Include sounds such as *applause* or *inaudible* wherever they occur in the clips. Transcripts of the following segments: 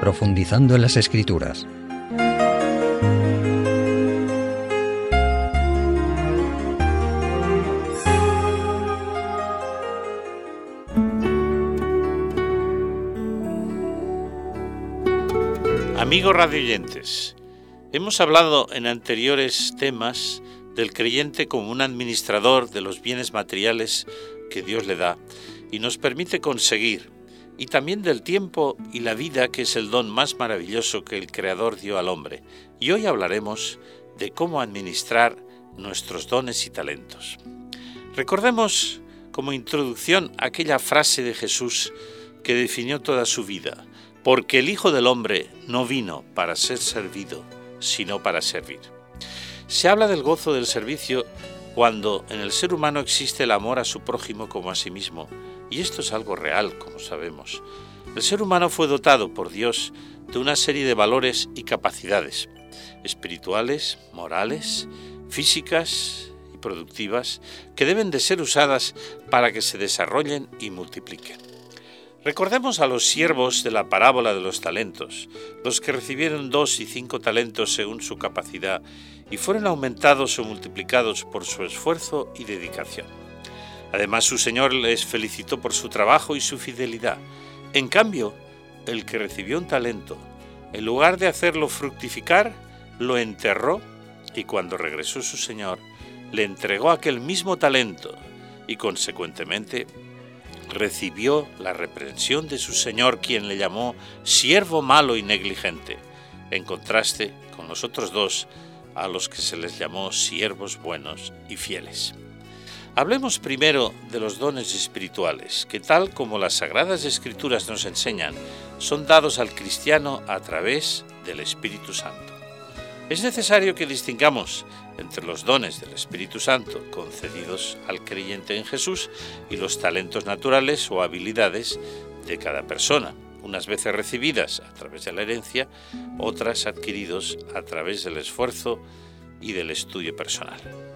profundizando en las escrituras. Amigos radioyentes, hemos hablado en anteriores temas del creyente como un administrador de los bienes materiales que Dios le da y nos permite conseguir, y también del tiempo y la vida que es el don más maravilloso que el Creador dio al hombre. Y hoy hablaremos de cómo administrar nuestros dones y talentos. Recordemos como introducción aquella frase de Jesús que definió toda su vida, porque el Hijo del Hombre no vino para ser servido, sino para servir. Se habla del gozo del servicio cuando en el ser humano existe el amor a su prójimo como a sí mismo, y esto es algo real, como sabemos. El ser humano fue dotado por Dios de una serie de valores y capacidades, espirituales, morales, físicas y productivas, que deben de ser usadas para que se desarrollen y multipliquen. Recordemos a los siervos de la parábola de los talentos, los que recibieron dos y cinco talentos según su capacidad y fueron aumentados o multiplicados por su esfuerzo y dedicación. Además, su Señor les felicitó por su trabajo y su fidelidad. En cambio, el que recibió un talento, en lugar de hacerlo fructificar, lo enterró y cuando regresó su Señor, le entregó aquel mismo talento y consecuentemente recibió la reprensión de su Señor, quien le llamó siervo malo y negligente, en contraste con los otros dos, a los que se les llamó siervos buenos y fieles. Hablemos primero de los dones espirituales, que tal como las sagradas escrituras nos enseñan, son dados al cristiano a través del Espíritu Santo. Es necesario que distingamos entre los dones del Espíritu Santo concedidos al creyente en Jesús y los talentos naturales o habilidades de cada persona, unas veces recibidas a través de la herencia, otras adquiridos a través del esfuerzo y del estudio personal.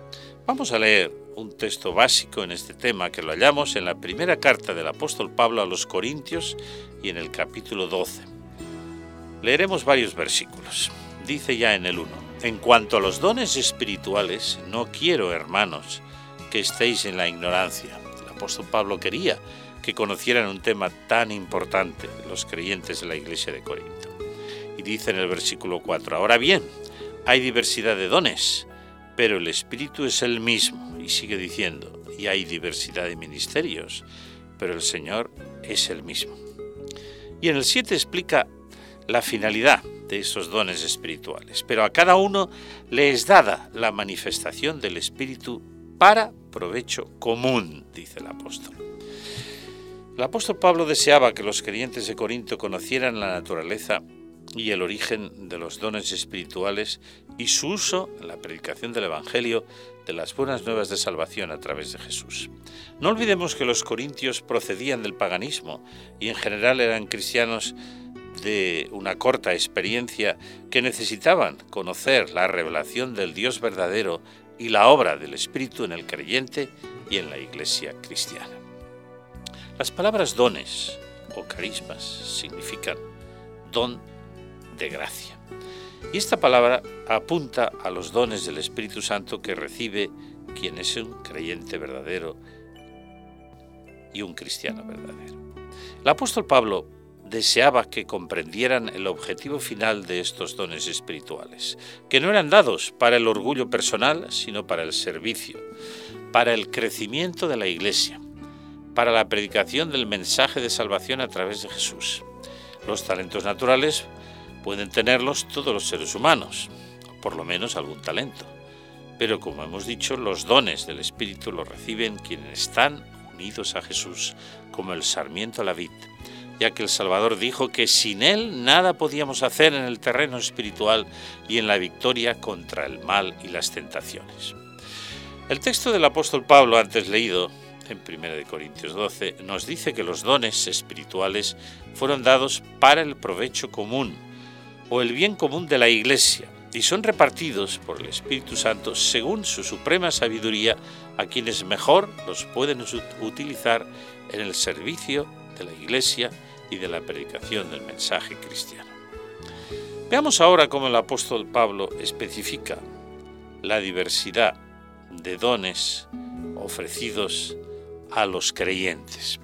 Vamos a leer un texto básico en este tema que lo hallamos en la primera carta del apóstol Pablo a los Corintios y en el capítulo 12. Leeremos varios versículos dice ya en el 1, en cuanto a los dones espirituales, no quiero, hermanos, que estéis en la ignorancia. El apóstol Pablo quería que conocieran un tema tan importante los creyentes de la iglesia de Corinto. Y dice en el versículo 4, ahora bien, hay diversidad de dones, pero el Espíritu es el mismo. Y sigue diciendo, y hay diversidad de ministerios, pero el Señor es el mismo. Y en el 7 explica la finalidad de esos dones espirituales, pero a cada uno le es dada la manifestación del Espíritu para provecho común, dice el apóstol. El apóstol Pablo deseaba que los creyentes de Corinto conocieran la naturaleza y el origen de los dones espirituales y su uso en la predicación del Evangelio de las buenas nuevas de salvación a través de Jesús. No olvidemos que los corintios procedían del paganismo y en general eran cristianos de una corta experiencia que necesitaban conocer la revelación del Dios verdadero y la obra del Espíritu en el creyente y en la iglesia cristiana. Las palabras dones o carismas significan don de gracia. Y esta palabra apunta a los dones del Espíritu Santo que recibe quien es un creyente verdadero y un cristiano verdadero. El apóstol Pablo deseaba que comprendieran el objetivo final de estos dones espirituales, que no eran dados para el orgullo personal, sino para el servicio, para el crecimiento de la Iglesia, para la predicación del mensaje de salvación a través de Jesús. Los talentos naturales pueden tenerlos todos los seres humanos, por lo menos algún talento. Pero como hemos dicho, los dones del Espíritu los reciben quienes están unidos a Jesús, como el sarmiento a la vid ya que el Salvador dijo que sin Él nada podíamos hacer en el terreno espiritual y en la victoria contra el mal y las tentaciones. El texto del apóstol Pablo antes leído, en 1 Corintios 12, nos dice que los dones espirituales fueron dados para el provecho común o el bien común de la Iglesia y son repartidos por el Espíritu Santo según su suprema sabiduría a quienes mejor los pueden utilizar en el servicio de la Iglesia y de la predicación del mensaje cristiano. Veamos ahora cómo el apóstol Pablo especifica la diversidad de dones ofrecidos a los creyentes.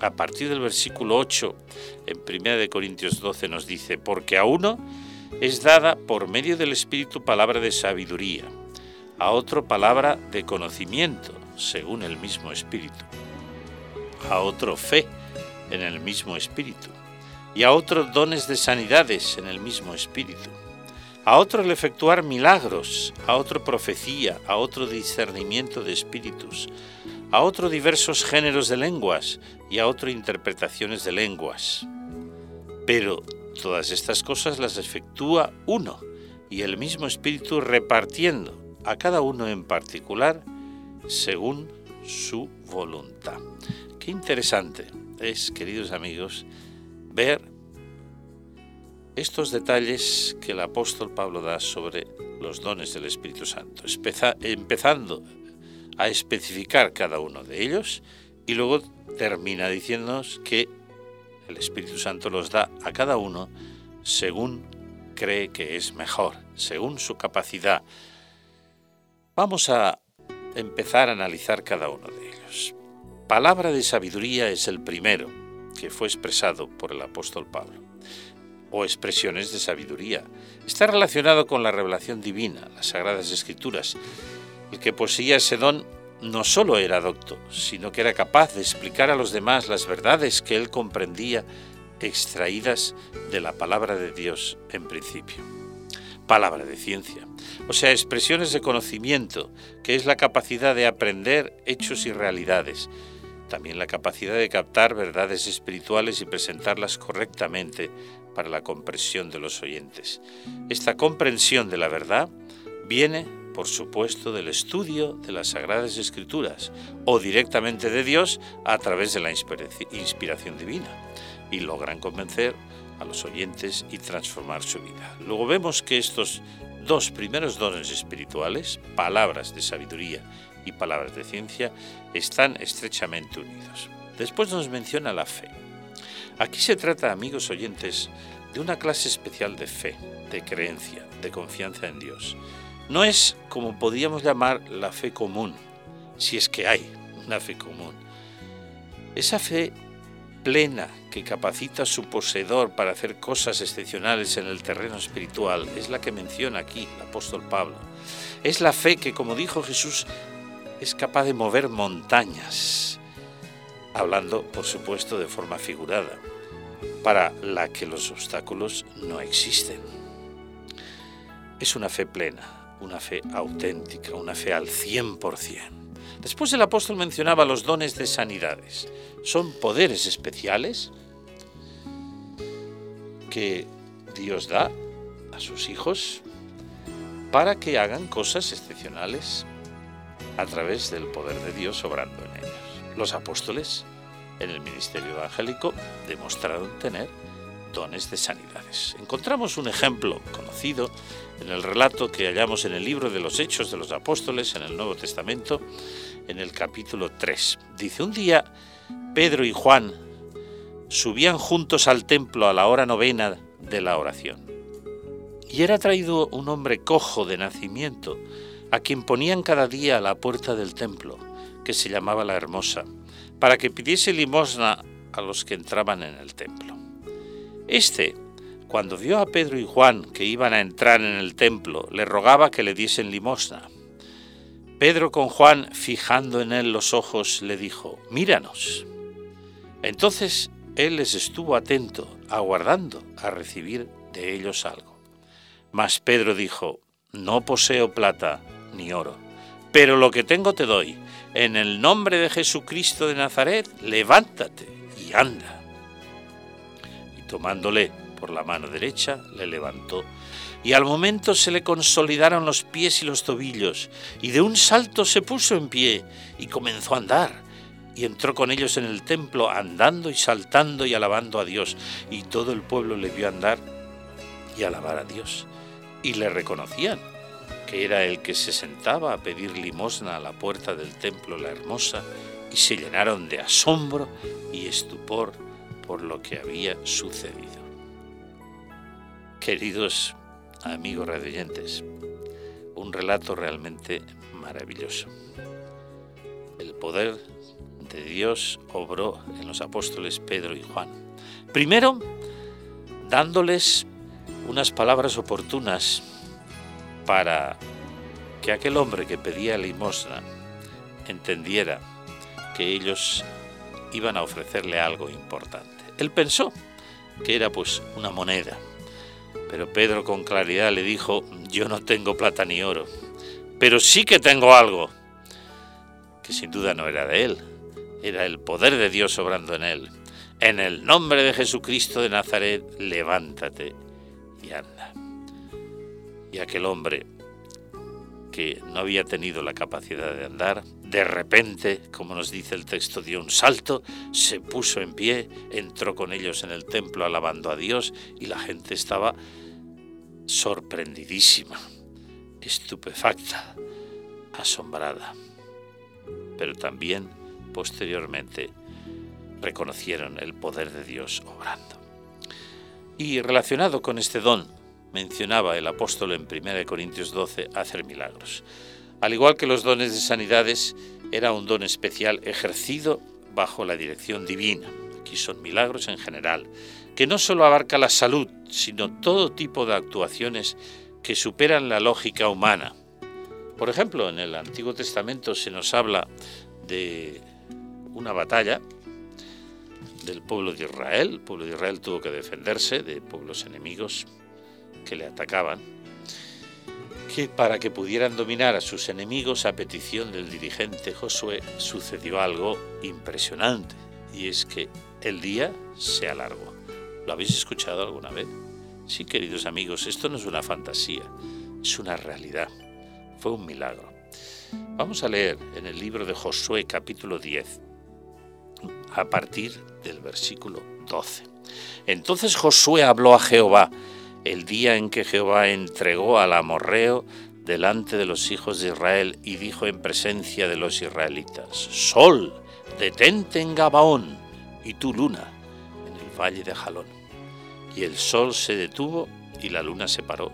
A partir del versículo 8, en 1 Corintios 12 nos dice, porque a uno es dada por medio del Espíritu palabra de sabiduría, a otro palabra de conocimiento, según el mismo Espíritu, a otro fe en el mismo Espíritu, y a otro dones de sanidades en el mismo Espíritu, a otro el efectuar milagros, a otro profecía, a otro discernimiento de espíritus, a otro diversos géneros de lenguas y a otro interpretaciones de lenguas. Pero todas estas cosas las efectúa uno y el mismo espíritu repartiendo a cada uno en particular según su voluntad. Qué interesante es, queridos amigos, ver estos detalles que el apóstol Pablo da sobre los dones del Espíritu Santo, empezando a especificar cada uno de ellos y luego termina diciéndonos que el Espíritu Santo los da a cada uno según cree que es mejor, según su capacidad. Vamos a empezar a analizar cada uno de ellos. Palabra de sabiduría es el primero que fue expresado por el apóstol Pablo, o expresiones de sabiduría. Está relacionado con la revelación divina, las sagradas escrituras. El que poseía ese don no solo era docto, sino que era capaz de explicar a los demás las verdades que él comprendía extraídas de la palabra de Dios en principio. Palabra de ciencia, o sea, expresiones de conocimiento, que es la capacidad de aprender hechos y realidades, también la capacidad de captar verdades espirituales y presentarlas correctamente para la comprensión de los oyentes. Esta comprensión de la verdad viene por supuesto, del estudio de las Sagradas Escrituras o directamente de Dios a través de la inspiración divina y logran convencer a los oyentes y transformar su vida. Luego vemos que estos dos primeros dones espirituales, palabras de sabiduría y palabras de ciencia, están estrechamente unidos. Después nos menciona la fe. Aquí se trata, amigos oyentes, de una clase especial de fe, de creencia, de confianza en Dios no es como podríamos llamar la fe común, si es que hay una fe común. Esa fe plena que capacita a su poseedor para hacer cosas excepcionales en el terreno espiritual es la que menciona aquí el apóstol Pablo. Es la fe que, como dijo Jesús, es capaz de mover montañas, hablando, por supuesto, de forma figurada, para la que los obstáculos no existen. Es una fe plena, una fe auténtica, una fe al 100%. Después el apóstol mencionaba los dones de sanidades. Son poderes especiales que Dios da a sus hijos para que hagan cosas excepcionales a través del poder de Dios obrando en ellos. Los apóstoles en el ministerio evangélico demostraron tener dones de sanidades. Encontramos un ejemplo conocido en el relato que hallamos en el libro de los Hechos de los Apóstoles en el Nuevo Testamento, en el capítulo 3. Dice, un día Pedro y Juan subían juntos al templo a la hora novena de la oración. Y era traído un hombre cojo de nacimiento, a quien ponían cada día a la puerta del templo, que se llamaba la Hermosa, para que pidiese limosna a los que entraban en el templo. Este, cuando vio a Pedro y Juan que iban a entrar en el templo, le rogaba que le diesen limosna. Pedro con Juan, fijando en él los ojos, le dijo, Míranos. Entonces él les estuvo atento, aguardando a recibir de ellos algo. Mas Pedro dijo, No poseo plata ni oro, pero lo que tengo te doy. En el nombre de Jesucristo de Nazaret, levántate y anda tomándole por la mano derecha, le levantó, y al momento se le consolidaron los pies y los tobillos, y de un salto se puso en pie y comenzó a andar, y entró con ellos en el templo, andando y saltando y alabando a Dios, y todo el pueblo le vio andar y alabar a Dios, y le reconocían que era el que se sentaba a pedir limosna a la puerta del templo la hermosa, y se llenaron de asombro y estupor por lo que había sucedido. Queridos amigos radioyentes, un relato realmente maravilloso. El poder de Dios obró en los apóstoles Pedro y Juan. Primero, dándoles unas palabras oportunas para que aquel hombre que pedía limosna entendiera que ellos iban a ofrecerle algo importante. Él pensó que era pues una moneda, pero Pedro con claridad le dijo, yo no tengo plata ni oro, pero sí que tengo algo, que sin duda no era de él, era el poder de Dios obrando en él. En el nombre de Jesucristo de Nazaret, levántate y anda. Y aquel hombre que no había tenido la capacidad de andar, de repente, como nos dice el texto, dio un salto, se puso en pie, entró con ellos en el templo alabando a Dios y la gente estaba sorprendidísima, estupefacta, asombrada. Pero también, posteriormente, reconocieron el poder de Dios obrando. Y relacionado con este don, mencionaba el apóstol en 1 Corintios 12 hacer milagros. Al igual que los dones de sanidades, era un don especial ejercido bajo la dirección divina. Aquí son milagros en general, que no solo abarca la salud, sino todo tipo de actuaciones que superan la lógica humana. Por ejemplo, en el Antiguo Testamento se nos habla de una batalla del pueblo de Israel. El pueblo de Israel tuvo que defenderse de pueblos enemigos que le atacaban, que para que pudieran dominar a sus enemigos a petición del dirigente Josué sucedió algo impresionante, y es que el día se alargó. ¿Lo habéis escuchado alguna vez? Sí, queridos amigos, esto no es una fantasía, es una realidad. Fue un milagro. Vamos a leer en el libro de Josué capítulo 10, a partir del versículo 12. Entonces Josué habló a Jehová el día en que Jehová entregó al amorreo delante de los hijos de Israel y dijo en presencia de los israelitas, Sol, detente en Gabaón, y tú luna, en el valle de Jalón. Y el sol se detuvo y la luna se paró,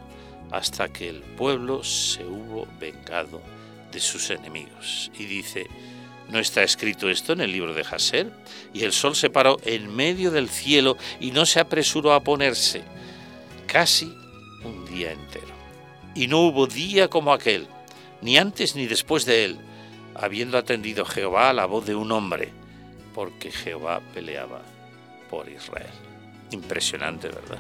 hasta que el pueblo se hubo vengado de sus enemigos. Y dice, ¿no está escrito esto en el libro de Jaser? Y el sol se paró en medio del cielo y no se apresuró a ponerse casi un día entero. Y no hubo día como aquel, ni antes ni después de él, habiendo atendido Jehová a la voz de un hombre, porque Jehová peleaba por Israel. Impresionante, ¿verdad?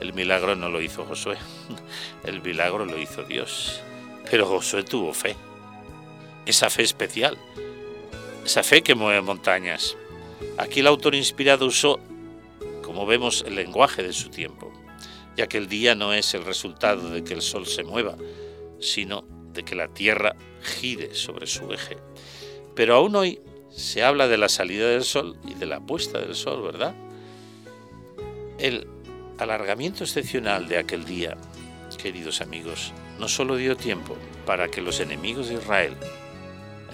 El milagro no lo hizo Josué, *laughs* el milagro lo hizo Dios. Pero Josué tuvo fe, esa fe especial, esa fe que mueve montañas. Aquí el autor inspirado usó, como vemos, el lenguaje de su tiempo ya que el día no es el resultado de que el sol se mueva, sino de que la Tierra gire sobre su eje. Pero aún hoy se habla de la salida del sol y de la puesta del sol, ¿verdad? El alargamiento excepcional de aquel día, queridos amigos, no solo dio tiempo para que los enemigos de Israel,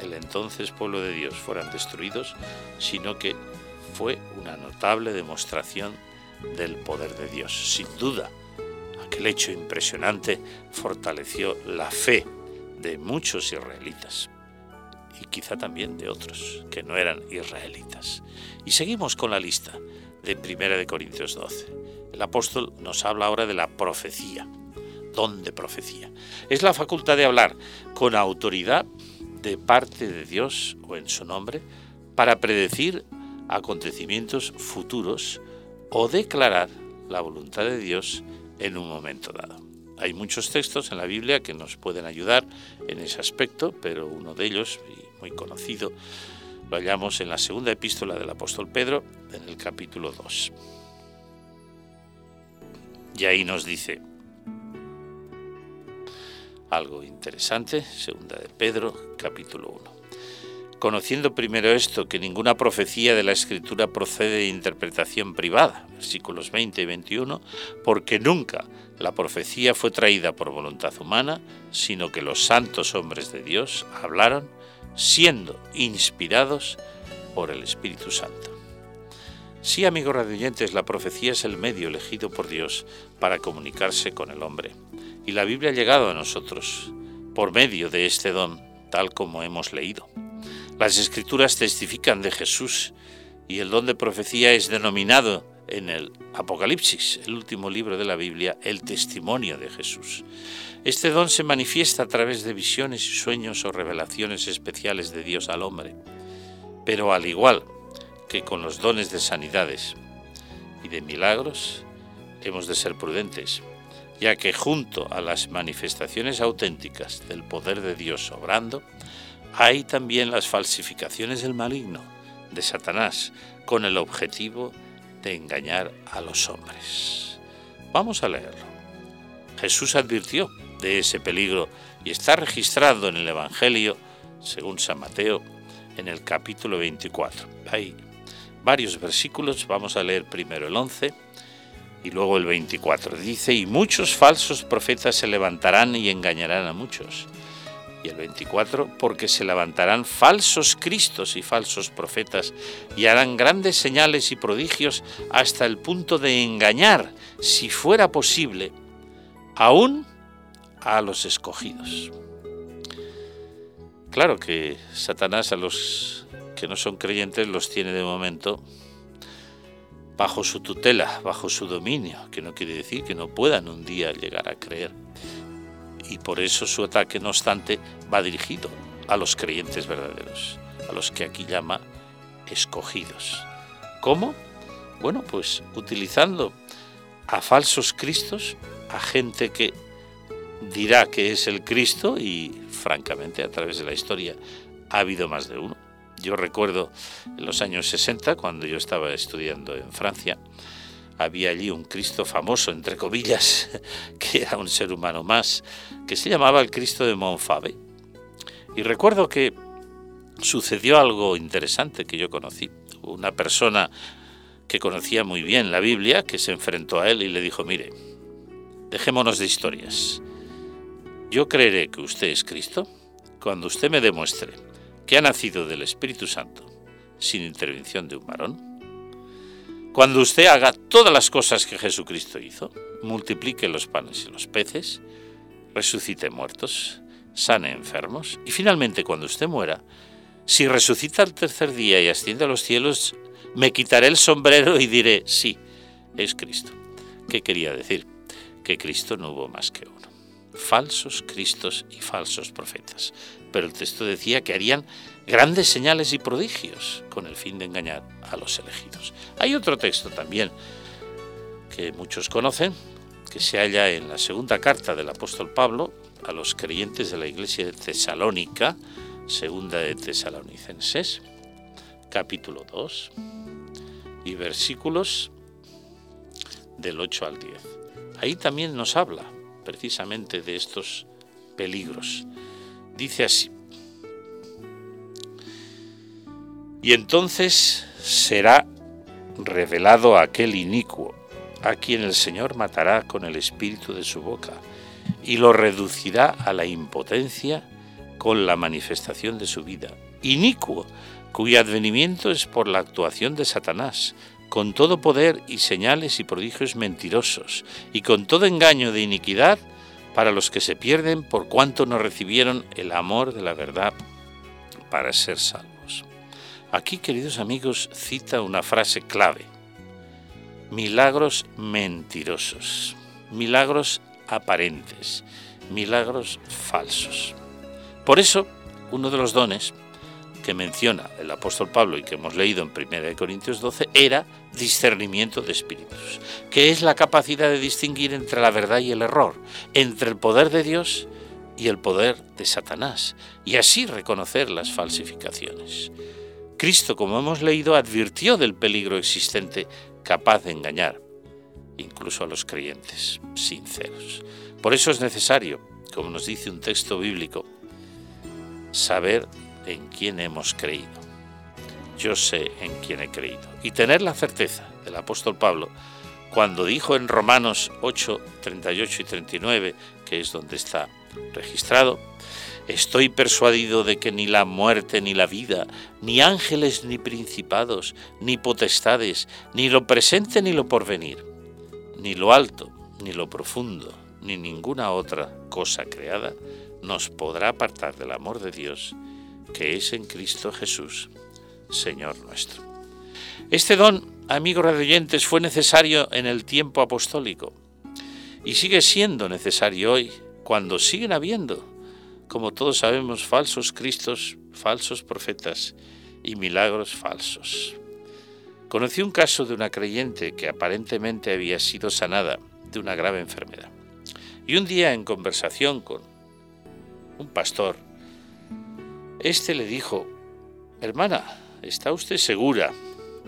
el entonces pueblo de Dios, fueran destruidos, sino que fue una notable demostración del poder de Dios. Sin duda, aquel hecho impresionante fortaleció la fe de muchos israelitas y quizá también de otros que no eran israelitas. Y seguimos con la lista de 1 de Corintios 12. El apóstol nos habla ahora de la profecía. Don de profecía. Es la facultad de hablar con autoridad de parte de Dios o en su nombre para predecir acontecimientos futuros o declarar la voluntad de Dios en un momento dado. Hay muchos textos en la Biblia que nos pueden ayudar en ese aspecto, pero uno de ellos, muy conocido, lo hallamos en la segunda epístola del apóstol Pedro, en el capítulo 2. Y ahí nos dice algo interesante, segunda de Pedro, capítulo 1. Conociendo primero esto, que ninguna profecía de la Escritura procede de interpretación privada, versículos 20 y 21, porque nunca la profecía fue traída por voluntad humana, sino que los santos hombres de Dios hablaron siendo inspirados por el Espíritu Santo. Sí, amigos radioyentes, la profecía es el medio elegido por Dios para comunicarse con el hombre. Y la Biblia ha llegado a nosotros por medio de este don, tal como hemos leído. Las escrituras testifican de Jesús y el don de profecía es denominado en el Apocalipsis, el último libro de la Biblia, el testimonio de Jesús. Este don se manifiesta a través de visiones y sueños o revelaciones especiales de Dios al hombre. Pero al igual que con los dones de sanidades y de milagros, hemos de ser prudentes, ya que junto a las manifestaciones auténticas del poder de Dios obrando, hay también las falsificaciones del maligno, de Satanás, con el objetivo de engañar a los hombres. Vamos a leerlo. Jesús advirtió de ese peligro y está registrado en el Evangelio, según San Mateo, en el capítulo 24. Hay varios versículos, vamos a leer primero el 11 y luego el 24. Dice, y muchos falsos profetas se levantarán y engañarán a muchos. Y el 24, porque se levantarán falsos cristos y falsos profetas y harán grandes señales y prodigios hasta el punto de engañar, si fuera posible, aún a los escogidos. Claro que Satanás a los que no son creyentes los tiene de momento bajo su tutela, bajo su dominio, que no quiere decir que no puedan un día llegar a creer. Y por eso su ataque, no obstante, va dirigido a los creyentes verdaderos, a los que aquí llama escogidos. ¿Cómo? Bueno, pues utilizando a falsos cristos, a gente que dirá que es el Cristo y francamente a través de la historia ha habido más de uno. Yo recuerdo en los años 60, cuando yo estaba estudiando en Francia, había allí un Cristo famoso, entre comillas, *laughs* que era un ser humano más, que se llamaba el Cristo de Montfavet. Y recuerdo que sucedió algo interesante que yo conocí. Una persona que conocía muy bien la Biblia, que se enfrentó a él y le dijo, mire, dejémonos de historias. Yo creeré que usted es Cristo cuando usted me demuestre que ha nacido del Espíritu Santo sin intervención de un varón. Cuando usted haga todas las cosas que Jesucristo hizo, multiplique los panes y los peces, resucite muertos, sane enfermos, y finalmente cuando usted muera, si resucita al tercer día y asciende a los cielos, me quitaré el sombrero y diré, sí, es Cristo. ¿Qué quería decir? Que Cristo no hubo más que uno falsos cristos y falsos profetas. Pero el texto decía que harían grandes señales y prodigios con el fin de engañar a los elegidos. Hay otro texto también que muchos conocen, que se halla en la segunda carta del apóstol Pablo a los creyentes de la iglesia de Tesalónica, segunda de Tesalonicenses, capítulo 2, y versículos del 8 al 10. Ahí también nos habla precisamente de estos peligros. Dice así, y entonces será revelado aquel inicuo, a quien el Señor matará con el espíritu de su boca, y lo reducirá a la impotencia con la manifestación de su vida. Inicuo, cuyo advenimiento es por la actuación de Satanás, con todo poder y señales y prodigios mentirosos, y con todo engaño de iniquidad para los que se pierden por cuanto no recibieron el amor de la verdad para ser salvos. Aquí, queridos amigos, cita una frase clave. Milagros mentirosos, milagros aparentes, milagros falsos. Por eso, uno de los dones que menciona el apóstol Pablo y que hemos leído en 1 Corintios 12 era discernimiento de espíritus, que es la capacidad de distinguir entre la verdad y el error, entre el poder de Dios y el poder de Satanás, y así reconocer las falsificaciones. Cristo, como hemos leído, advirtió del peligro existente capaz de engañar, incluso a los creyentes sinceros. Por eso es necesario, como nos dice un texto bíblico, saber en quién hemos creído. Yo sé en quién he creído. Y tener la certeza del apóstol Pablo cuando dijo en Romanos 8, 38 y 39, que es donde está registrado, Estoy persuadido de que ni la muerte ni la vida, ni ángeles ni principados, ni potestades, ni lo presente ni lo porvenir, ni lo alto, ni lo profundo, ni ninguna otra cosa creada, nos podrá apartar del amor de Dios que es en Cristo Jesús, Señor nuestro. Este don, amigos radioyentes, fue necesario en el tiempo apostólico y sigue siendo necesario hoy, cuando siguen habiendo como todos sabemos, falsos cristos, falsos profetas y milagros falsos. Conocí un caso de una creyente que aparentemente había sido sanada de una grave enfermedad. Y un día en conversación con un pastor, este le dijo, hermana, ¿está usted segura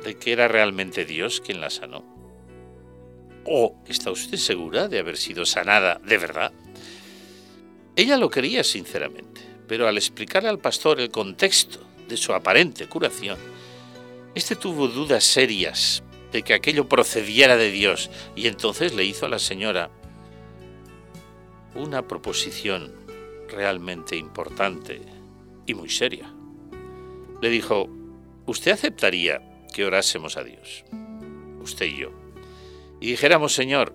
de que era realmente Dios quien la sanó? ¿O está usted segura de haber sido sanada de verdad? Ella lo quería sinceramente, pero al explicarle al pastor el contexto de su aparente curación, este tuvo dudas serias de que aquello procediera de Dios y entonces le hizo a la señora una proposición realmente importante y muy seria. Le dijo, ¿usted aceptaría que orásemos a Dios, usted y yo, y dijéramos, Señor,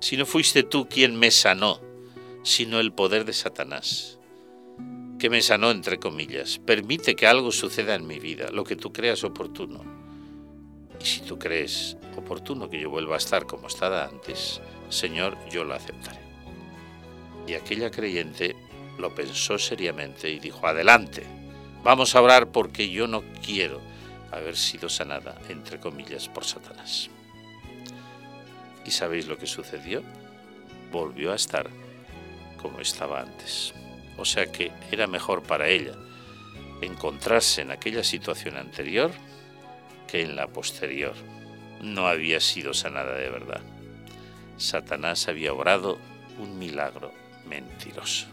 si no fuiste tú quien me sanó, sino el poder de Satanás, que me sanó entre comillas. Permite que algo suceda en mi vida, lo que tú creas oportuno. Y si tú crees oportuno que yo vuelva a estar como estaba antes, Señor, yo lo aceptaré. Y aquella creyente lo pensó seriamente y dijo, adelante, vamos a orar porque yo no quiero haber sido sanada, entre comillas, por Satanás. ¿Y sabéis lo que sucedió? Volvió a estar como estaba antes. O sea que era mejor para ella encontrarse en aquella situación anterior que en la posterior. No había sido sanada de verdad. Satanás había obrado un milagro mentiroso.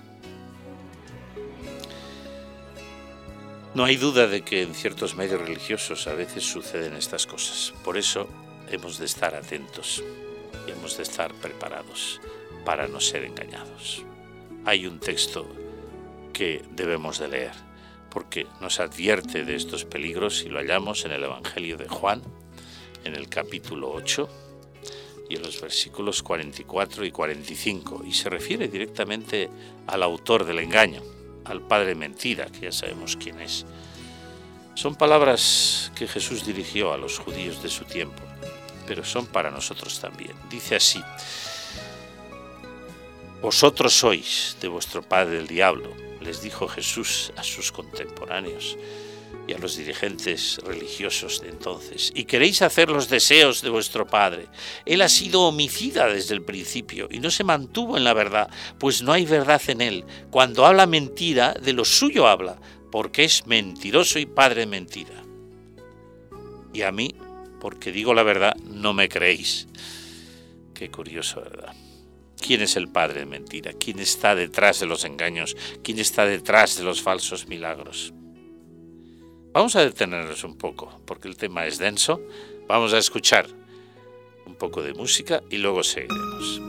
No hay duda de que en ciertos medios religiosos a veces suceden estas cosas. Por eso hemos de estar atentos y hemos de estar preparados para no ser engañados hay un texto que debemos de leer, porque nos advierte de estos peligros y lo hallamos en el Evangelio de Juan, en el capítulo 8 y en los versículos 44 y 45, y se refiere directamente al autor del engaño, al padre mentira, que ya sabemos quién es. Son palabras que Jesús dirigió a los judíos de su tiempo, pero son para nosotros también. Dice así, vosotros sois de vuestro padre el diablo, les dijo Jesús a sus contemporáneos y a los dirigentes religiosos de entonces, y queréis hacer los deseos de vuestro Padre. Él ha sido homicida desde el principio y no se mantuvo en la verdad, pues no hay verdad en él. Cuando habla mentira, de lo suyo habla, porque es mentiroso y padre de mentira. Y a mí, porque digo la verdad, no me creéis. Qué curioso, ¿verdad? ¿Quién es el padre de mentira? ¿Quién está detrás de los engaños? ¿Quién está detrás de los falsos milagros? Vamos a detenernos un poco, porque el tema es denso. Vamos a escuchar un poco de música y luego seguiremos.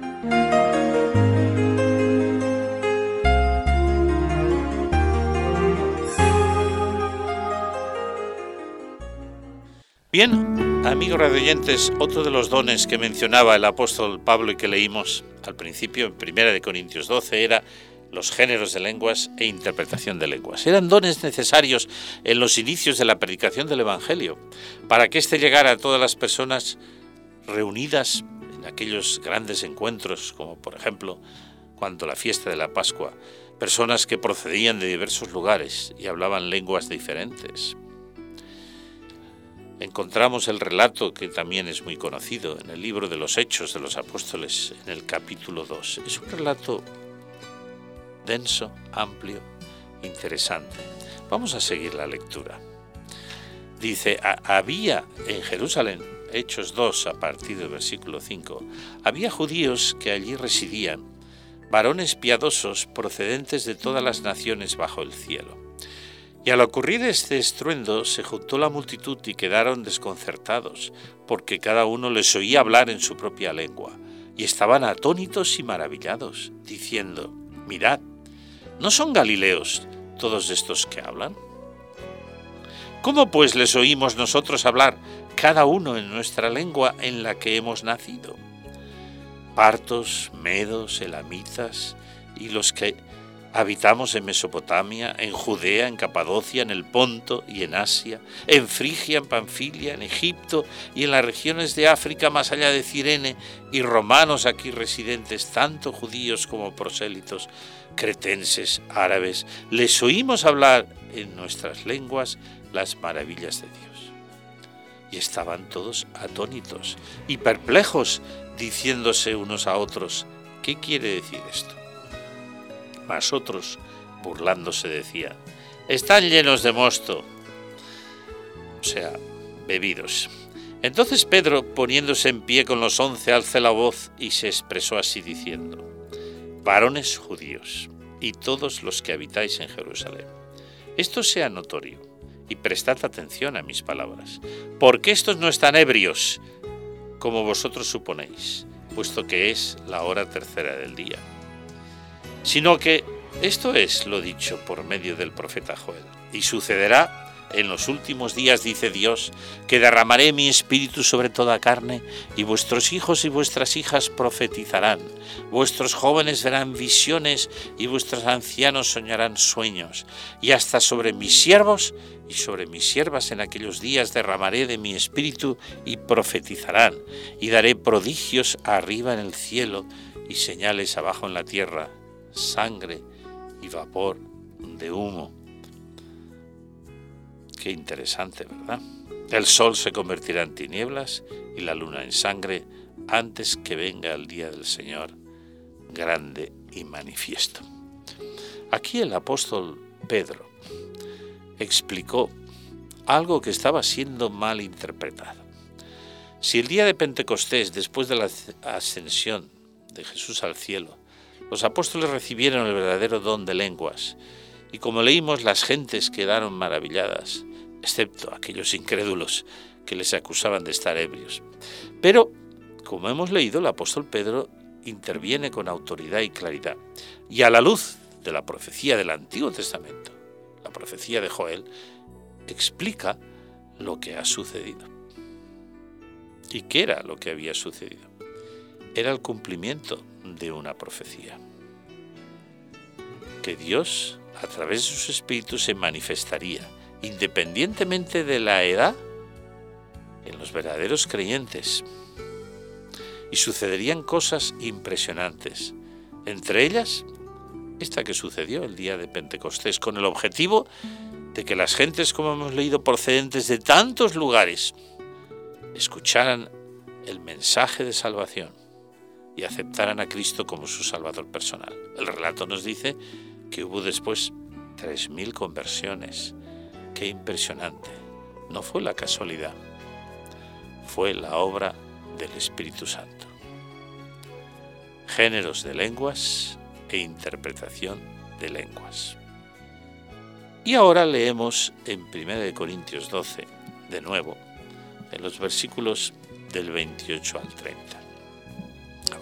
Bien, amigos radioyentes, otro de los dones que mencionaba el apóstol Pablo y que leímos al principio en 1 Corintios 12 era los géneros de lenguas e interpretación de lenguas. Eran dones necesarios en los inicios de la predicación del Evangelio, para que éste llegara a todas las personas reunidas en aquellos grandes encuentros, como por ejemplo cuando la fiesta de la Pascua, personas que procedían de diversos lugares y hablaban lenguas diferentes encontramos el relato que también es muy conocido en el libro de los Hechos de los Apóstoles, en el capítulo 2. Es un relato denso, amplio, interesante. Vamos a seguir la lectura. Dice, había en Jerusalén, Hechos 2 a partir del versículo 5, había judíos que allí residían, varones piadosos procedentes de todas las naciones bajo el cielo. Y al ocurrir este estruendo se juntó la multitud y quedaron desconcertados, porque cada uno les oía hablar en su propia lengua, y estaban atónitos y maravillados, diciendo, Mirad, ¿no son galileos todos estos que hablan? ¿Cómo pues les oímos nosotros hablar, cada uno en nuestra lengua en la que hemos nacido? Partos, medos, elamitas y los que Habitamos en Mesopotamia, en Judea, en Capadocia, en el Ponto y en Asia, en Frigia, en Panfilia, en Egipto y en las regiones de África más allá de Cirene, y romanos aquí residentes, tanto judíos como prosélitos, cretenses, árabes, les oímos hablar en nuestras lenguas las maravillas de Dios. Y estaban todos atónitos y perplejos, diciéndose unos a otros, ¿qué quiere decir esto? Mas otros, burlándose, decían, están llenos de mosto, o sea, bebidos. Entonces Pedro, poniéndose en pie con los once, alzó la voz y se expresó así diciendo, varones judíos y todos los que habitáis en Jerusalén, esto sea notorio y prestad atención a mis palabras, porque estos no están ebrios, como vosotros suponéis, puesto que es la hora tercera del día sino que esto es lo dicho por medio del profeta Joel. Y sucederá en los últimos días, dice Dios, que derramaré mi espíritu sobre toda carne, y vuestros hijos y vuestras hijas profetizarán, vuestros jóvenes verán visiones, y vuestros ancianos soñarán sueños, y hasta sobre mis siervos y sobre mis siervas en aquellos días derramaré de mi espíritu, y profetizarán, y daré prodigios arriba en el cielo, y señales abajo en la tierra, sangre y vapor de humo. Qué interesante, ¿verdad? El sol se convertirá en tinieblas y la luna en sangre antes que venga el día del Señor grande y manifiesto. Aquí el apóstol Pedro explicó algo que estaba siendo mal interpretado. Si el día de Pentecostés, después de la ascensión de Jesús al cielo, los apóstoles recibieron el verdadero don de lenguas, y como leímos, las gentes quedaron maravilladas, excepto aquellos incrédulos que les acusaban de estar ebrios. Pero, como hemos leído, el apóstol Pedro interviene con autoridad y claridad, y a la luz de la profecía del Antiguo Testamento, la profecía de Joel, explica lo que ha sucedido. ¿Y qué era lo que había sucedido? Era el cumplimiento de una profecía. Que Dios, a través de su Espíritu, se manifestaría, independientemente de la edad, en los verdaderos creyentes. Y sucederían cosas impresionantes. Entre ellas, esta que sucedió el día de Pentecostés, con el objetivo de que las gentes, como hemos leído, procedentes de tantos lugares, escucharan el mensaje de salvación y aceptaran a Cristo como su Salvador personal. El relato nos dice que hubo después 3.000 conversiones. Qué impresionante. No fue la casualidad, fue la obra del Espíritu Santo. Géneros de lenguas e interpretación de lenguas. Y ahora leemos en 1 Corintios 12, de nuevo, en los versículos del 28 al 30.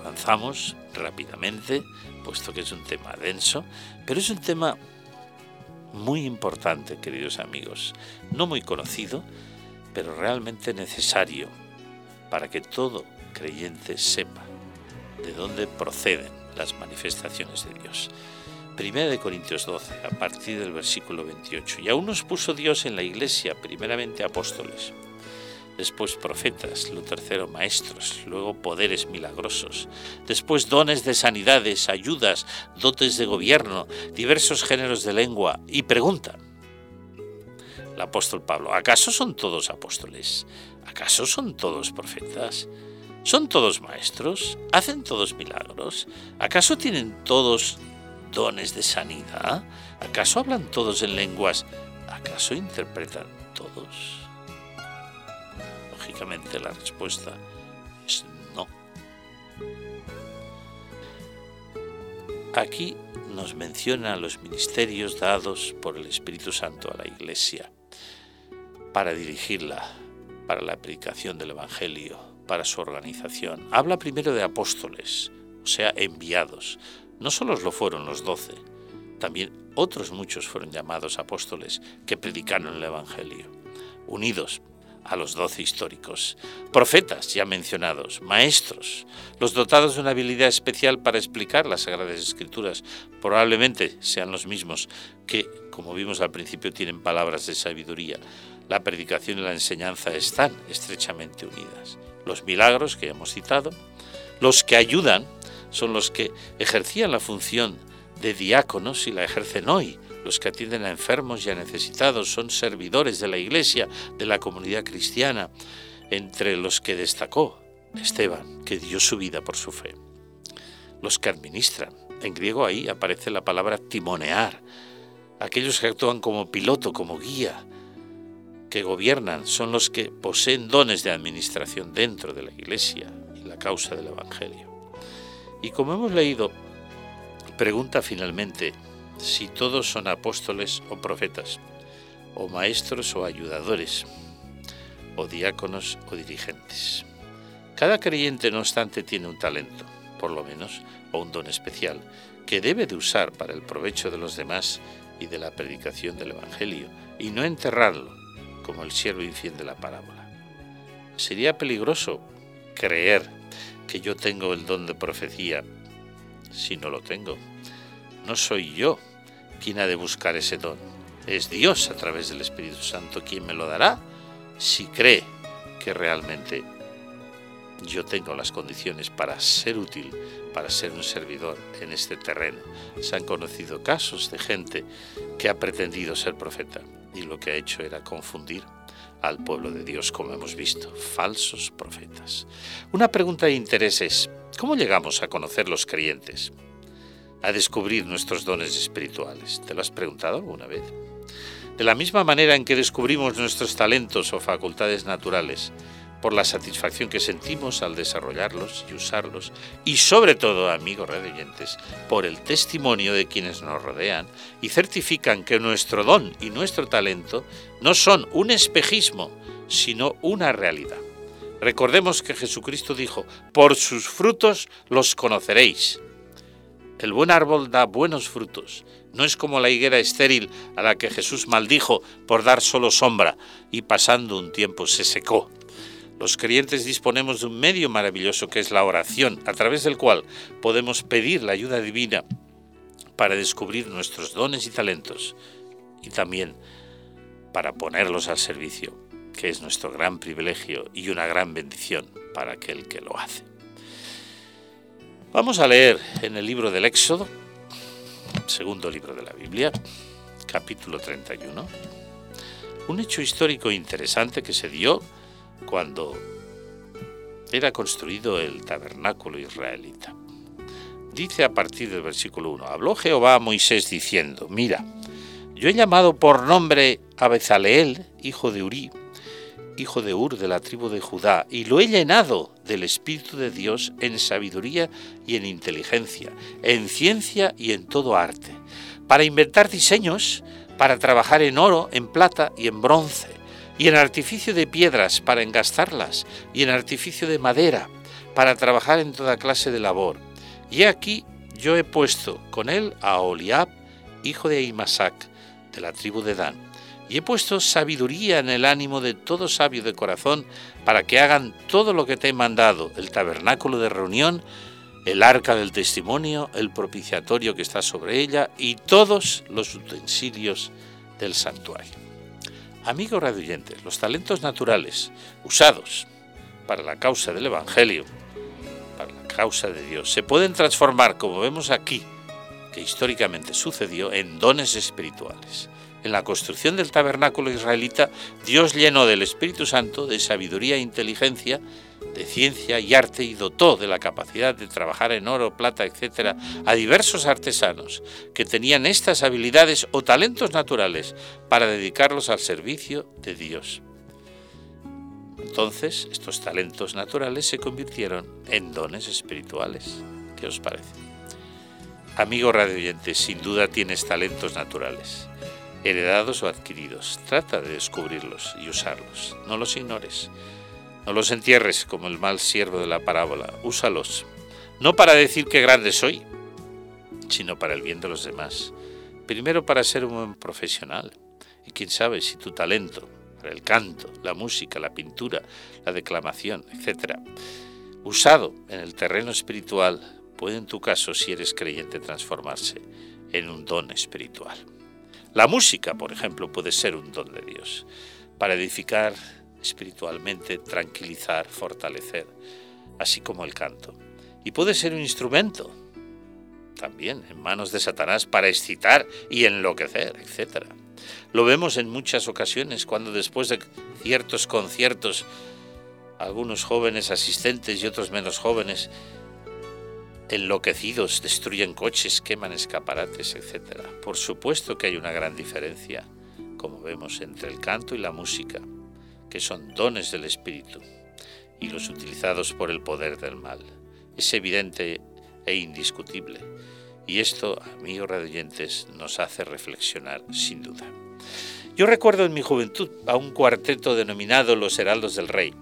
Avanzamos rápidamente, puesto que es un tema denso, pero es un tema muy importante, queridos amigos, no muy conocido, pero realmente necesario para que todo creyente sepa de dónde proceden las manifestaciones de Dios. Primera de Corintios 12, a partir del versículo 28. Y aún nos puso Dios en la iglesia, primeramente apóstoles, después profetas, lo tercero maestros, luego poderes milagrosos, después dones de sanidades, ayudas, dotes de gobierno, diversos géneros de lengua. Y pregunta, el apóstol Pablo, ¿acaso son todos apóstoles? ¿Acaso son todos profetas? ¿Son todos maestros? ¿Hacen todos milagros? ¿Acaso tienen todos dones de sanidad? ¿Acaso hablan todos en lenguas? ¿Acaso interpretan todos? La respuesta es no. Aquí nos menciona los ministerios dados por el Espíritu Santo a la Iglesia para dirigirla, para la predicación del Evangelio, para su organización. Habla primero de apóstoles, o sea, enviados, no solo lo fueron los doce, también otros muchos fueron llamados apóstoles que predicaron el Evangelio, unidos a los doce históricos, profetas ya mencionados, maestros, los dotados de una habilidad especial para explicar las Sagradas Escrituras, probablemente sean los mismos que, como vimos al principio, tienen palabras de sabiduría. La predicación y la enseñanza están estrechamente unidas. Los milagros que hemos citado, los que ayudan son los que ejercían la función de diáconos y la ejercen hoy. Los que atienden a enfermos y a necesitados son servidores de la Iglesia, de la comunidad cristiana, entre los que destacó Esteban, que dio su vida por su fe. Los que administran, en griego ahí aparece la palabra timonear, aquellos que actúan como piloto, como guía, que gobiernan, son los que poseen dones de administración dentro de la Iglesia y la causa del Evangelio. Y como hemos leído, pregunta finalmente si todos son apóstoles o profetas, o maestros o ayudadores, o diáconos o dirigentes. Cada creyente, no obstante, tiene un talento, por lo menos, o un don especial, que debe de usar para el provecho de los demás y de la predicación del Evangelio, y no enterrarlo, como el siervo infiel de la parábola. Sería peligroso creer que yo tengo el don de profecía si no lo tengo? No soy yo quien ha de buscar ese don. Es Dios a través del Espíritu Santo quien me lo dará si cree que realmente yo tengo las condiciones para ser útil, para ser un servidor en este terreno. Se han conocido casos de gente que ha pretendido ser profeta y lo que ha hecho era confundir al pueblo de Dios, como hemos visto, falsos profetas. Una pregunta de interés es, ¿cómo llegamos a conocer los creyentes? A descubrir nuestros dones espirituales. ¿Te lo has preguntado alguna vez? De la misma manera en que descubrimos nuestros talentos o facultades naturales, por la satisfacción que sentimos al desarrollarlos y usarlos, y sobre todo, amigos redeyentes, por el testimonio de quienes nos rodean y certifican que nuestro don y nuestro talento no son un espejismo, sino una realidad. Recordemos que Jesucristo dijo, por sus frutos los conoceréis. El buen árbol da buenos frutos, no es como la higuera estéril a la que Jesús maldijo por dar solo sombra y pasando un tiempo se secó. Los creyentes disponemos de un medio maravilloso que es la oración, a través del cual podemos pedir la ayuda divina para descubrir nuestros dones y talentos y también para ponerlos al servicio, que es nuestro gran privilegio y una gran bendición para aquel que lo hace. Vamos a leer en el libro del Éxodo, segundo libro de la Biblia, capítulo 31, un hecho histórico interesante que se dio cuando era construido el tabernáculo israelita. Dice a partir del versículo 1, habló Jehová a Moisés diciendo, mira, yo he llamado por nombre a Bezaleel, hijo de Uri, hijo de Ur de la tribu de Judá, y lo he llenado del Espíritu de Dios en sabiduría y en inteligencia, en ciencia y en todo arte, para inventar diseños, para trabajar en oro, en plata y en bronce, y en artificio de piedras para engastarlas, y en artificio de madera, para trabajar en toda clase de labor. Y aquí yo he puesto con él a Oliab, hijo de Imasac, de la tribu de Dan y he puesto sabiduría en el ánimo de todo sabio de corazón para que hagan todo lo que te he mandado, el tabernáculo de reunión, el arca del testimonio, el propiciatorio que está sobre ella y todos los utensilios del santuario. Amigos radioyentes, los talentos naturales usados para la causa del Evangelio, para la causa de Dios, se pueden transformar, como vemos aquí, que históricamente sucedió, en dones espirituales en la construcción del tabernáculo israelita, Dios llenó del Espíritu Santo de sabiduría e inteligencia, de ciencia y arte y dotó de la capacidad de trabajar en oro, plata, etc., a diversos artesanos que tenían estas habilidades o talentos naturales para dedicarlos al servicio de Dios. Entonces, estos talentos naturales se convirtieron en dones espirituales. ¿Qué os parece? Amigo radioyente, sin duda tienes talentos naturales heredados o adquiridos. Trata de descubrirlos y usarlos. No los ignores. No los entierres como el mal siervo de la parábola. Úsalos. No para decir qué grande soy, sino para el bien de los demás. Primero para ser un buen profesional. Y quién sabe si tu talento, para el canto, la música, la pintura, la declamación, etc., usado en el terreno espiritual, puede en tu caso, si eres creyente, transformarse en un don espiritual. La música, por ejemplo, puede ser un don de Dios para edificar espiritualmente, tranquilizar, fortalecer, así como el canto. Y puede ser un instrumento también en manos de Satanás para excitar y enloquecer, etc. Lo vemos en muchas ocasiones cuando después de ciertos conciertos algunos jóvenes asistentes y otros menos jóvenes enloquecidos, destruyen coches, queman escaparates, etc. Por supuesto que hay una gran diferencia, como vemos, entre el canto y la música, que son dones del espíritu, y los utilizados por el poder del mal. Es evidente e indiscutible, y esto, amigos radioyentes, nos hace reflexionar sin duda. Yo recuerdo en mi juventud a un cuarteto denominado Los Heraldos del Rey,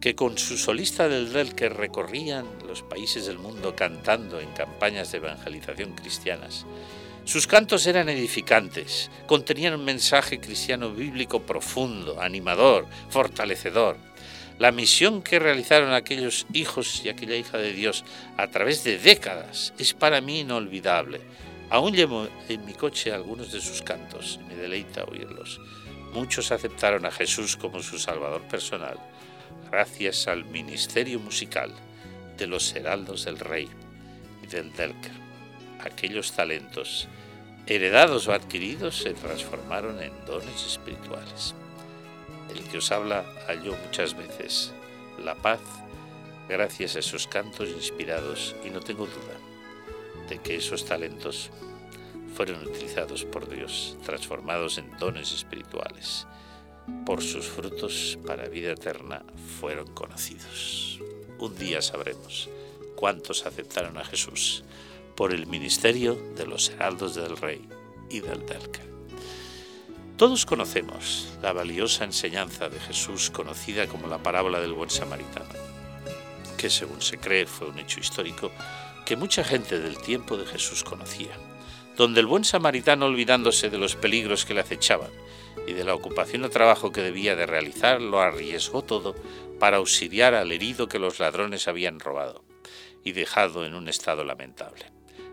que con su solista del del que recorrían los países del mundo cantando en campañas de evangelización cristianas. Sus cantos eran edificantes, contenían un mensaje cristiano bíblico profundo, animador, fortalecedor. La misión que realizaron aquellos hijos y aquella hija de Dios a través de décadas es para mí inolvidable. Aún llevo en mi coche algunos de sus cantos, me deleita oírlos. Muchos aceptaron a Jesús como su Salvador personal gracias al ministerio musical de los heraldos del rey y del Delker. Aquellos talentos, heredados o adquiridos, se transformaron en dones espirituales. El que os habla halló muchas veces la paz gracias a esos cantos inspirados y no tengo duda de que esos talentos fueron utilizados por Dios, transformados en dones espirituales por sus frutos para vida eterna fueron conocidos. Un día sabremos cuántos aceptaron a Jesús por el ministerio de los heraldos del rey y del Delca. Todos conocemos la valiosa enseñanza de Jesús conocida como la parábola del buen samaritano, que según se cree fue un hecho histórico que mucha gente del tiempo de Jesús conocía, donde el buen samaritano olvidándose de los peligros que le acechaban, y de la ocupación o trabajo que debía de realizar, lo arriesgó todo para auxiliar al herido que los ladrones habían robado y dejado en un estado lamentable.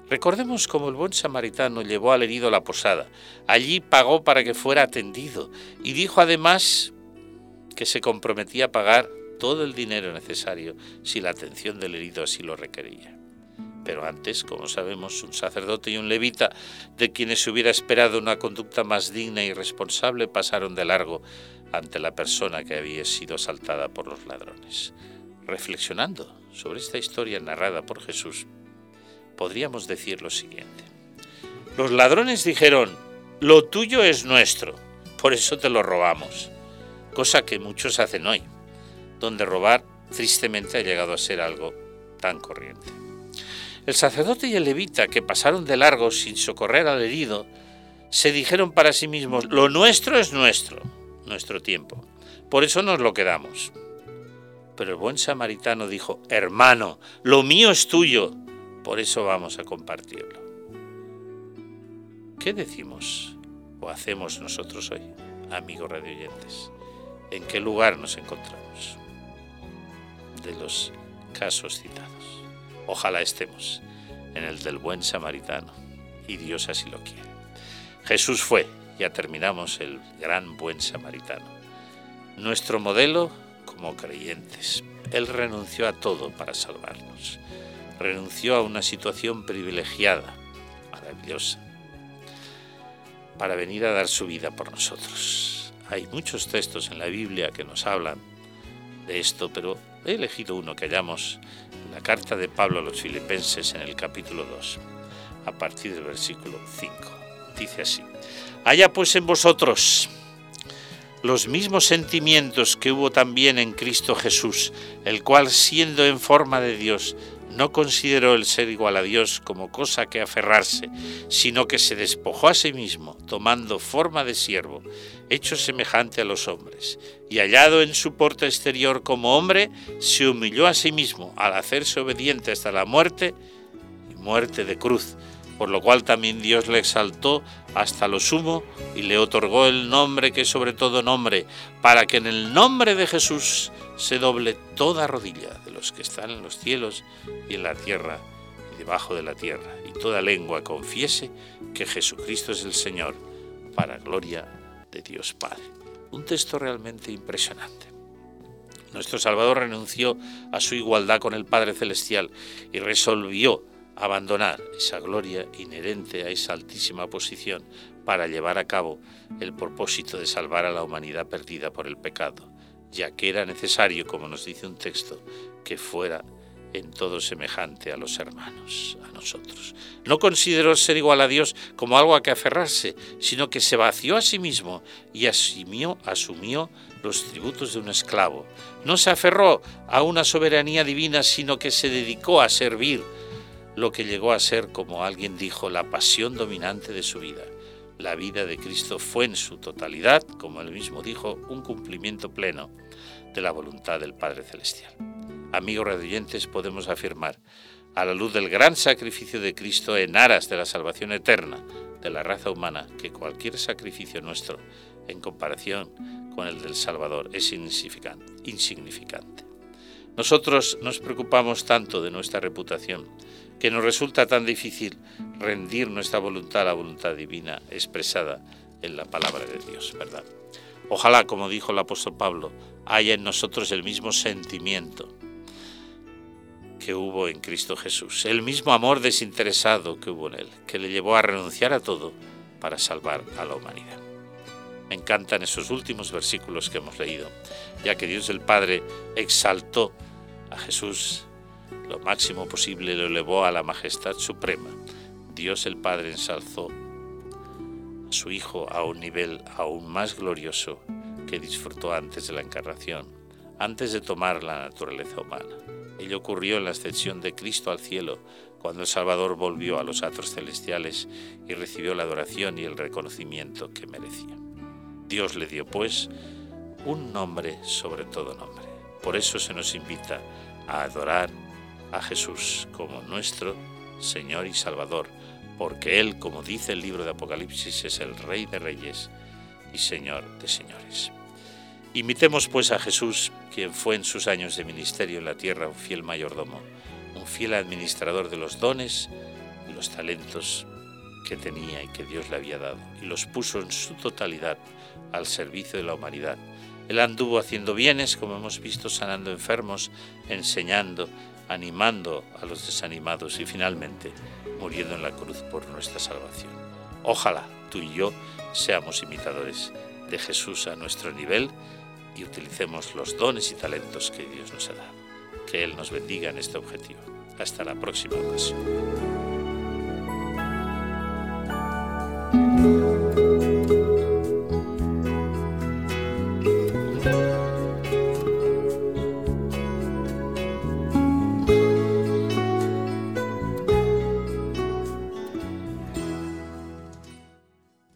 Recordemos cómo el buen samaritano llevó al herido a la posada. Allí pagó para que fuera atendido y dijo además que se comprometía a pagar todo el dinero necesario si la atención del herido así lo requería pero antes, como sabemos, un sacerdote y un levita, de quienes se hubiera esperado una conducta más digna y responsable, pasaron de largo ante la persona que había sido asaltada por los ladrones. reflexionando sobre esta historia narrada por Jesús, podríamos decir lo siguiente. Los ladrones dijeron, lo tuyo es nuestro, por eso te lo robamos, cosa que muchos hacen hoy, donde robar tristemente ha llegado a ser algo tan corriente. El sacerdote y el levita, que pasaron de largo sin socorrer al herido, se dijeron para sí mismos, lo nuestro es nuestro, nuestro tiempo, por eso nos lo quedamos. Pero el buen samaritano dijo, hermano, lo mío es tuyo, por eso vamos a compartirlo. ¿Qué decimos o hacemos nosotros hoy, amigos radioyentes? ¿En qué lugar nos encontramos? De los casos citados. Ojalá estemos en el del buen samaritano, y Dios así lo quiere. Jesús fue, ya terminamos, el gran buen samaritano. Nuestro modelo como creyentes. Él renunció a todo para salvarnos. Renunció a una situación privilegiada, maravillosa, para venir a dar su vida por nosotros. Hay muchos textos en la Biblia que nos hablan de esto, pero he elegido uno que hallamos la carta de Pablo a los filipenses en el capítulo 2, a partir del versículo 5. Dice así, haya pues en vosotros los mismos sentimientos que hubo también en Cristo Jesús, el cual siendo en forma de Dios, no consideró el ser igual a Dios como cosa que aferrarse, sino que se despojó a sí mismo, tomando forma de siervo, hecho semejante a los hombres, y hallado en su porte exterior como hombre, se humilló a sí mismo al hacerse obediente hasta la muerte y muerte de cruz por lo cual también Dios le exaltó hasta lo sumo y le otorgó el nombre que sobre todo nombre, para que en el nombre de Jesús se doble toda rodilla de los que están en los cielos y en la tierra y debajo de la tierra, y toda lengua confiese que Jesucristo es el Señor, para gloria de Dios Padre. Un texto realmente impresionante. Nuestro Salvador renunció a su igualdad con el Padre Celestial y resolvió abandonar esa gloria inherente a esa altísima posición para llevar a cabo el propósito de salvar a la humanidad perdida por el pecado, ya que era necesario, como nos dice un texto, que fuera en todo semejante a los hermanos, a nosotros. No consideró ser igual a Dios como algo a que aferrarse, sino que se vació a sí mismo y asumió, asumió los tributos de un esclavo. No se aferró a una soberanía divina, sino que se dedicó a servir lo que llegó a ser, como alguien dijo, la pasión dominante de su vida. La vida de Cristo fue en su totalidad, como él mismo dijo, un cumplimiento pleno de la voluntad del Padre Celestial. Amigos radiantes, podemos afirmar, a la luz del gran sacrificio de Cristo en aras de la salvación eterna de la raza humana, que cualquier sacrificio nuestro, en comparación con el del Salvador, es insignificante. Nosotros nos preocupamos tanto de nuestra reputación, que nos resulta tan difícil rendir nuestra voluntad a la voluntad divina expresada en la palabra de Dios, ¿verdad? Ojalá, como dijo el apóstol Pablo, haya en nosotros el mismo sentimiento que hubo en Cristo Jesús, el mismo amor desinteresado que hubo en Él, que le llevó a renunciar a todo para salvar a la humanidad. Me encantan esos últimos versículos que hemos leído, ya que Dios el Padre exaltó a Jesús lo máximo posible lo elevó a la majestad suprema. Dios el Padre ensalzó a su Hijo a un nivel aún más glorioso que disfrutó antes de la encarnación, antes de tomar la naturaleza humana. Ello ocurrió en la ascensión de Cristo al cielo, cuando el Salvador volvió a los atos celestiales y recibió la adoración y el reconocimiento que merecía. Dios le dio, pues, un nombre sobre todo nombre. Por eso se nos invita a adorar a Jesús como nuestro Señor y Salvador, porque Él, como dice el libro de Apocalipsis, es el Rey de Reyes y Señor de Señores. Imitemos pues a Jesús, quien fue en sus años de ministerio en la tierra un fiel mayordomo, un fiel administrador de los dones y los talentos que tenía y que Dios le había dado, y los puso en su totalidad al servicio de la humanidad. Él anduvo haciendo bienes, como hemos visto, sanando enfermos, enseñando, animando a los desanimados y finalmente muriendo en la cruz por nuestra salvación. Ojalá tú y yo seamos imitadores de Jesús a nuestro nivel y utilicemos los dones y talentos que Dios nos ha dado. Que Él nos bendiga en este objetivo. Hasta la próxima ocasión.